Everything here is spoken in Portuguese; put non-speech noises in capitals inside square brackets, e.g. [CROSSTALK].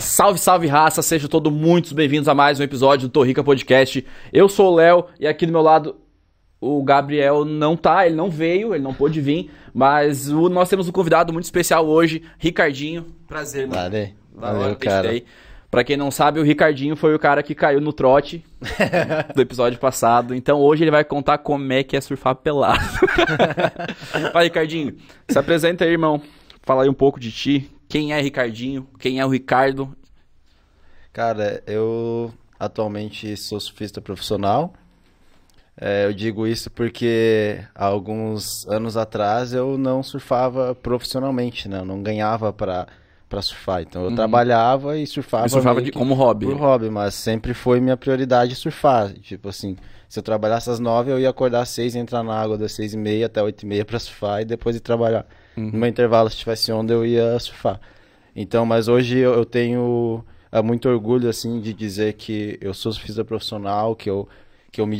Salve, salve raça, sejam todos muito bem-vindos a mais um episódio do Torrica Podcast. Eu sou o Léo e aqui do meu lado o Gabriel não tá, ele não veio, ele não pôde vir, mas o, nós temos um convidado muito especial hoje, Ricardinho. Prazer, mano. Valeu, Valeu, valeu cara. Aí. Pra quem não sabe, o Ricardinho foi o cara que caiu no trote [LAUGHS] do episódio passado. Então hoje ele vai contar como é que é surfar pelado. [LAUGHS] Vai, Ricardinho, se apresenta aí, irmão. Fala aí um pouco de ti. Quem é Ricardinho? Quem é o Ricardo? Cara, eu atualmente sou surfista profissional. É, eu digo isso porque há alguns anos atrás eu não surfava profissionalmente, né? Eu não ganhava para para surfar. Então eu trabalhava e surfava, Eu surfava de- como hobby. por hobby, mas sempre foi minha prioridade surfar. Tipo assim, se eu trabalhasse às nove, eu ia acordar às seis, entrar na água das seis e meia até oito e meia para surfar e depois ir trabalhar. Uhum. No meu intervalo, se tivesse onda, eu ia surfar. Então, mas hoje eu, eu tenho é, muito orgulho assim de dizer que eu sou surfista profissional, que eu que eu me